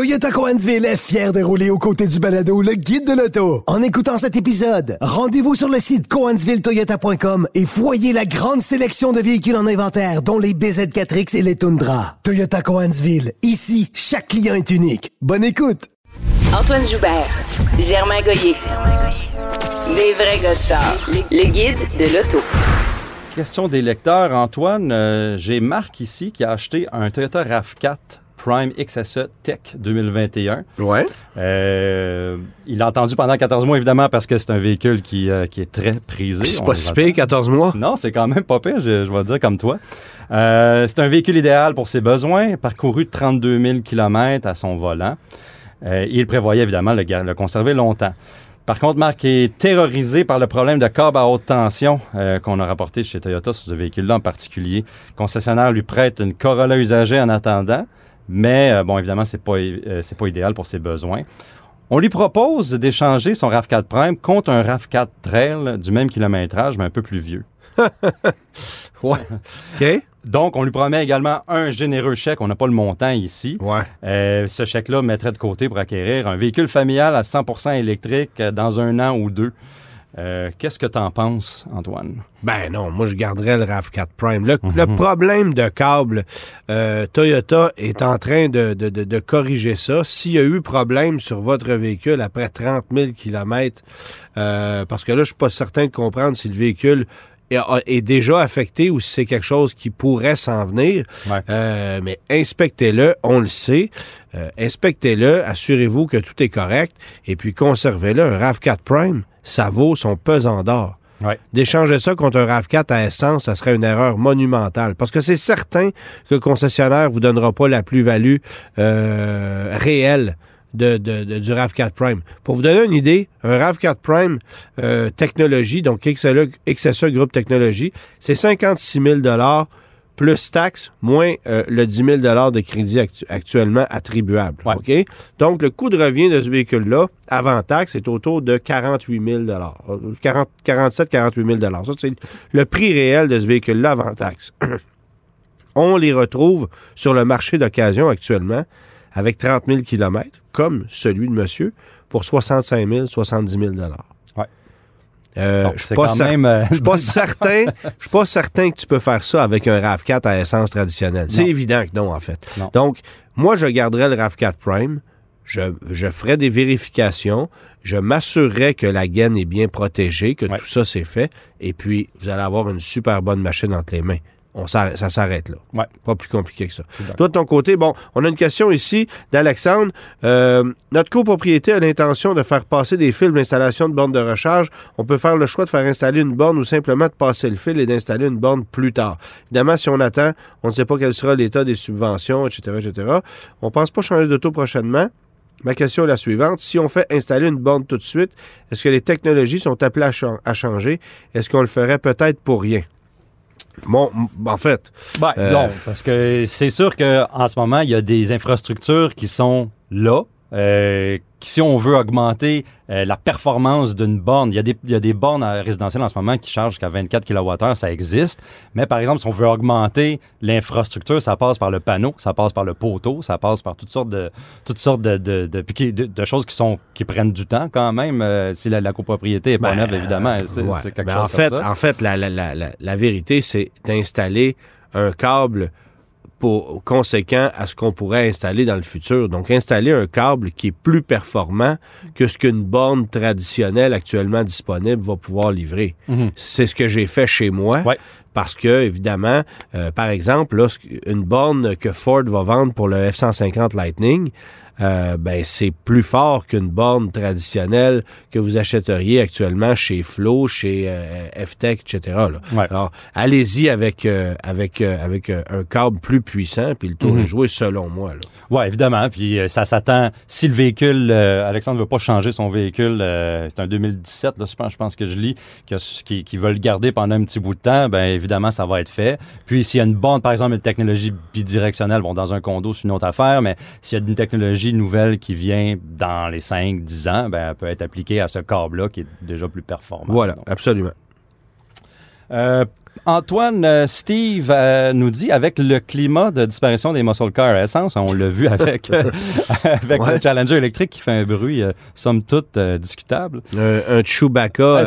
Toyota Coansville est fier de rouler aux côtés du balado Le Guide de l'auto. En écoutant cet épisode, rendez-vous sur le site coansvilletoyota.com et voyez la grande sélection de véhicules en inventaire, dont les BZ4X et les Tundra. Toyota Coansville. Ici, chaque client est unique. Bonne écoute. Antoine Joubert, Germain Goyer. Des vrais gars de char. Le guide de l'auto. Question des lecteurs, Antoine. euh, J'ai Marc ici qui a acheté un Toyota RAV4 Prime XSE Tech 2021. Ouais. Euh, il l'a entendu pendant 14 mois, évidemment, parce que c'est un véhicule qui, euh, qui est très prisé. Puis c'est pas si rappelle. pire, 14 mois. Non, c'est quand même pas pire, je, je vais dire comme toi. Euh, c'est un véhicule idéal pour ses besoins, parcouru 32 000 km à son volant. Il prévoyait évidemment le, le conserver longtemps. Par contre, Marc est terrorisé par le problème de câble à haute tension euh, qu'on a rapporté chez Toyota sur ce véhicule-là en particulier. Le concessionnaire lui prête une Corolla usagée en attendant, mais euh, bon, évidemment, c'est pas, euh, c'est pas idéal pour ses besoins. On lui propose d'échanger son RAV4 Prime contre un RAV4 Trail du même kilométrage, mais un peu plus vieux. Ouais. OK. Donc, on lui promet également un généreux chèque. On n'a pas le montant ici. Ouais. Euh, ce chèque-là mettrait de côté pour acquérir un véhicule familial à 100 électrique dans un an ou deux. Euh, Qu'est-ce que tu en penses, Antoine? Ben non, moi je garderais le RAV4 Prime. Le, le problème de câble, euh, Toyota est en train de, de- de- de corriger ça. S'il y a eu problème sur votre véhicule après 30 000 km, euh, parce que là, je suis pas certain de comprendre si le véhicule est, déjà affecté ou si c'est quelque chose qui pourrait s'en venir. Ouais. Euh, mais inspectez-le, on le sait. Euh, inspectez-le, assurez-vous que tout est correct et puis conservez-le. Un RAV4 Prime, ça vaut son pesant d'or. Ouais. D'échanger ça contre un RAV4 à essence, ça serait une erreur monumentale. Parce que c'est certain que le concessionnaire vous donnera pas la plus-value euh, réelle de, de- de- du RAV4 Prime. Pour vous donner une idée, un RAV4 Prime euh, technologie, donc XSE, XSE Groupe Technologie, c'est 56 000 plus taxes, moins euh, le 10 000 de crédit actu- actuellement attribuable. Ouais. OK? Donc, le coût de revient de ce véhicule-là, avant taxe, est autour de 48 000 euh, 40 47 48 000 Ça, c'est le prix réel de ce véhicule-là avant taxe. On les retrouve sur le marché d'occasion actuellement avec 30 000 km, comme celui de monsieur, pour 65 000 70 000 Ouais. Euh, Donc, je suis pas quand cer- même... euh, je suis pas certain, je suis pas certain que tu peux faire ça avec un RAV4 à essence traditionnelle. C'est évident que non, en fait. Non. Donc, moi, je garderais le RAV4 Prime. Je, je ferais des vérifications. Je m'assurerais que la gaine est bien protégée, que Ouais. tout ça c'est fait. Et puis, vous allez avoir une super bonne machine entre les mains. On s'arrête- ça s'arrête là. Ouais. Pas plus compliqué que ça. Toi, de ton côté, bon, on a une question ici d'Alexandre. Euh, notre copropriété a l'intention de faire passer des fils d'installation de bornes de recharge. On peut faire le choix de faire installer une borne ou simplement de passer le fil et d'installer une borne plus tard. Évidemment, si on attend, on ne sait pas quel sera l'état des subventions, etc., etc. On ne pense pas changer d'auto prochainement. Ma question est la suivante. Si on fait installer une borne tout de suite, est-ce que les technologies sont appelées à changer? Est-ce qu'on le ferait peut-être pour rien? Bon, en fait, Ben, Euh, non, parce que c'est sûr qu'en ce moment, il y a des infrastructures qui sont là. Euh, si on veut augmenter euh, la performance d'une borne, il y, a des, il y a des bornes résidentielles en ce moment qui chargent jusqu'à 24 kWh, ça existe. Mais par exemple, si on veut augmenter l'infrastructure, ça passe par le panneau, ça passe par le poteau, ça passe par toutes sortes de toutes sortes de, de, de, puis qui- de- de choses qui sont qui prennent du temps quand même. euh, si la, la copropriété est pas Ben, neuve, évidemment, c'est Ouais. quelque Ben, chose en comme fait, ça. En fait, la vérité, c'est d'installer un câble pour, conséquent à ce qu'on pourrait installer dans le futur. Donc, installer un câble qui est plus performant que ce qu'une borne traditionnelle actuellement disponible va pouvoir livrer. Mhm. C'est ce que j'ai fait chez moi. Ouais. Parce que, évidemment, euh, par exemple, là, une borne que Ford va vendre pour le F-150 Lightning, euh, ben, c'est plus fort qu'une borne traditionnelle que vous achèteriez actuellement chez Flo, chez euh, F-Tech, etc. là. Ouais. Alors, allez-y avec, euh, avec, avec un câble plus puissant, puis le tour Mhm. est joué selon moi. Oui, évidemment. Puis ça s'attend. Si le véhicule, Alexandre ne veut pas changer son véhicule, c'est un 2017, là, je pense, je pense que je lis, que- qui, qui veut le garder pendant un petit bout de temps, ben évidemment, ça va être fait. Puis s'il y a une borne, par exemple, une technologie bidirectionnelle, bon, dans un condo, c'est une autre affaire, mais s'il y a une technologie nouvelle qui vient dans les 5-10 ans, ben elle peut être appliquée à ce câble-là qui est déjà plus performant. Voilà, Donc, absolument. euh, Antoine, euh, Steve euh, nous dit avec le climat de disparition des muscle cars à essence, on l'a vu avec, euh, avec Ouais. le Challenger électrique qui fait un bruit, somme toute, discutable. Un, un Chewbacca,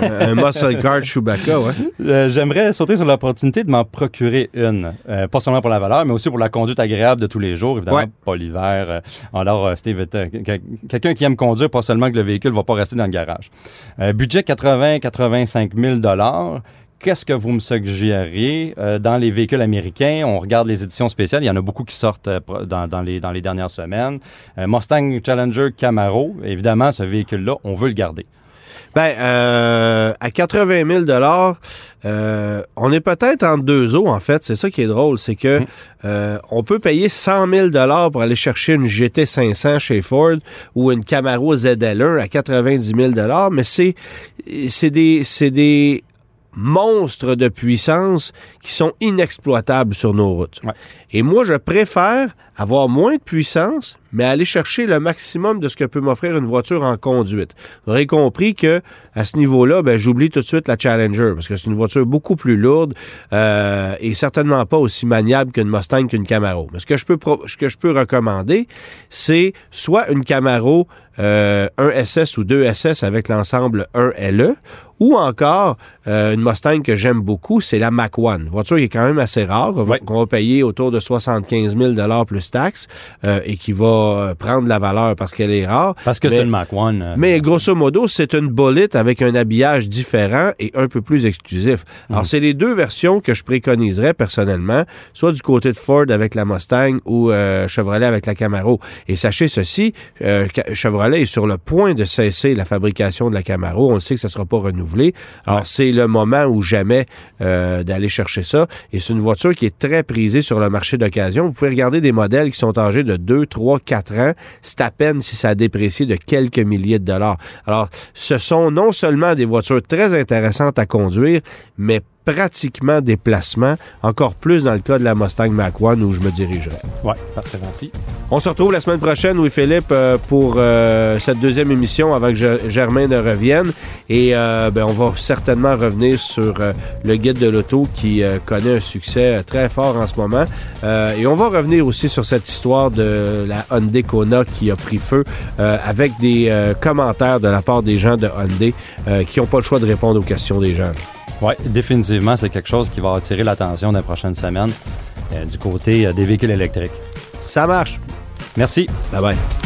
un muscle car Chewbacca, ouais. J'aimerais sauter sur l'opportunité de m'en procurer une. Pas seulement pour la valeur, mais aussi pour la conduite agréable de tous les jours, évidemment, Ouais. pas l'hiver. Alors, Steve, quelqu'un qui aime conduire, pas seulement que le véhicule va pas rester dans le garage. Budget 80-85 000 Qu'est-ce que vous me suggéreriez euh, dans les véhicules américains? On regarde les éditions spéciales. Il y en a beaucoup qui sortent euh, dans, dans les, dans les dernières semaines. Euh, Mustang Challenger Camaro, évidemment, ce véhicule-là, on veut le garder. Ben, à 80 000 euh, on est peut-être entre deux eaux, en fait. C'est ça qui est drôle, c'est que euh, on peut payer 100 000 pour aller chercher une GT 500 chez Ford ou une Camaro ZL1 à 90 000 mais c'est c'est des c'est des monstres de puissance qui sont inexploitables sur nos routes. Ouais. Et moi, je préfère avoir moins de puissance, mais aller chercher le maximum de ce que peut m'offrir une voiture en conduite. Vous aurez compris que à ce niveau-là, ben, j'oublie tout de suite la Challenger parce que c'est une voiture beaucoup plus lourde euh, et certainement pas aussi maniable qu'une Mustang qu'une Camaro. Mais ce que je peux ce que je peux recommander, c'est soit une Camaro euh, 1 SS ou 2 SS avec l'ensemble 1 LE ou encore euh, une Mustang que j'aime beaucoup, c'est la Mach 1. Une voiture qui est quand même assez rare, qu'on va- payer autour de 75 000 plus taxes euh, et qui va euh, prendre la valeur parce qu'elle est rare. Parce que c'est une Mach 1. euh, mais grosso modo, c'est une bolette avec un habillage différent et un peu plus exclusif. Alors, c'est les deux versions que je préconiserais personnellement, soit du côté de Ford avec la Mustang ou euh, Chevrolet avec la Camaro. Et sachez ceci, euh, Chevrolet est sur le point de cesser la fabrication de la Camaro. On le sait que ça ne sera pas renouvelé. Alors, c'est le moment ou jamais euh, d'aller chercher ça. Et c'est une voiture qui est très prisée sur le marché d'occasion. Vous pouvez regarder des modèles qui sont âgés de 2, 3, 4 ans. C'est à peine si ça a déprécié de quelques milliers de dollars. Alors, ce sont non seulement des voitures très intéressantes à conduire, mais pratiquement des placements, encore plus dans le cas de la Mustang Mach-1 où je me dirigerai. Ouais, parfait, merci. On se retrouve la semaine prochaine, Louis-Philippe, euh, pour euh, cette deuxième émission avant que Ge- Germain ne revienne. Et euh, ben, on va certainement revenir sur euh, le guide de l'auto qui euh, connaît un succès euh, très fort en ce moment. Euh, et on va revenir aussi sur cette histoire de la Hyundai Kona qui a pris feu euh, avec des euh, commentaires de la part des gens de Hyundai euh, qui n'ont pas le choix de répondre aux questions des gens. Oui, définitivement, c'est quelque chose qui va attirer l'attention dans les prochaines semaines euh, du côté euh, des véhicules électriques. Ça marche. Merci. Bye bye.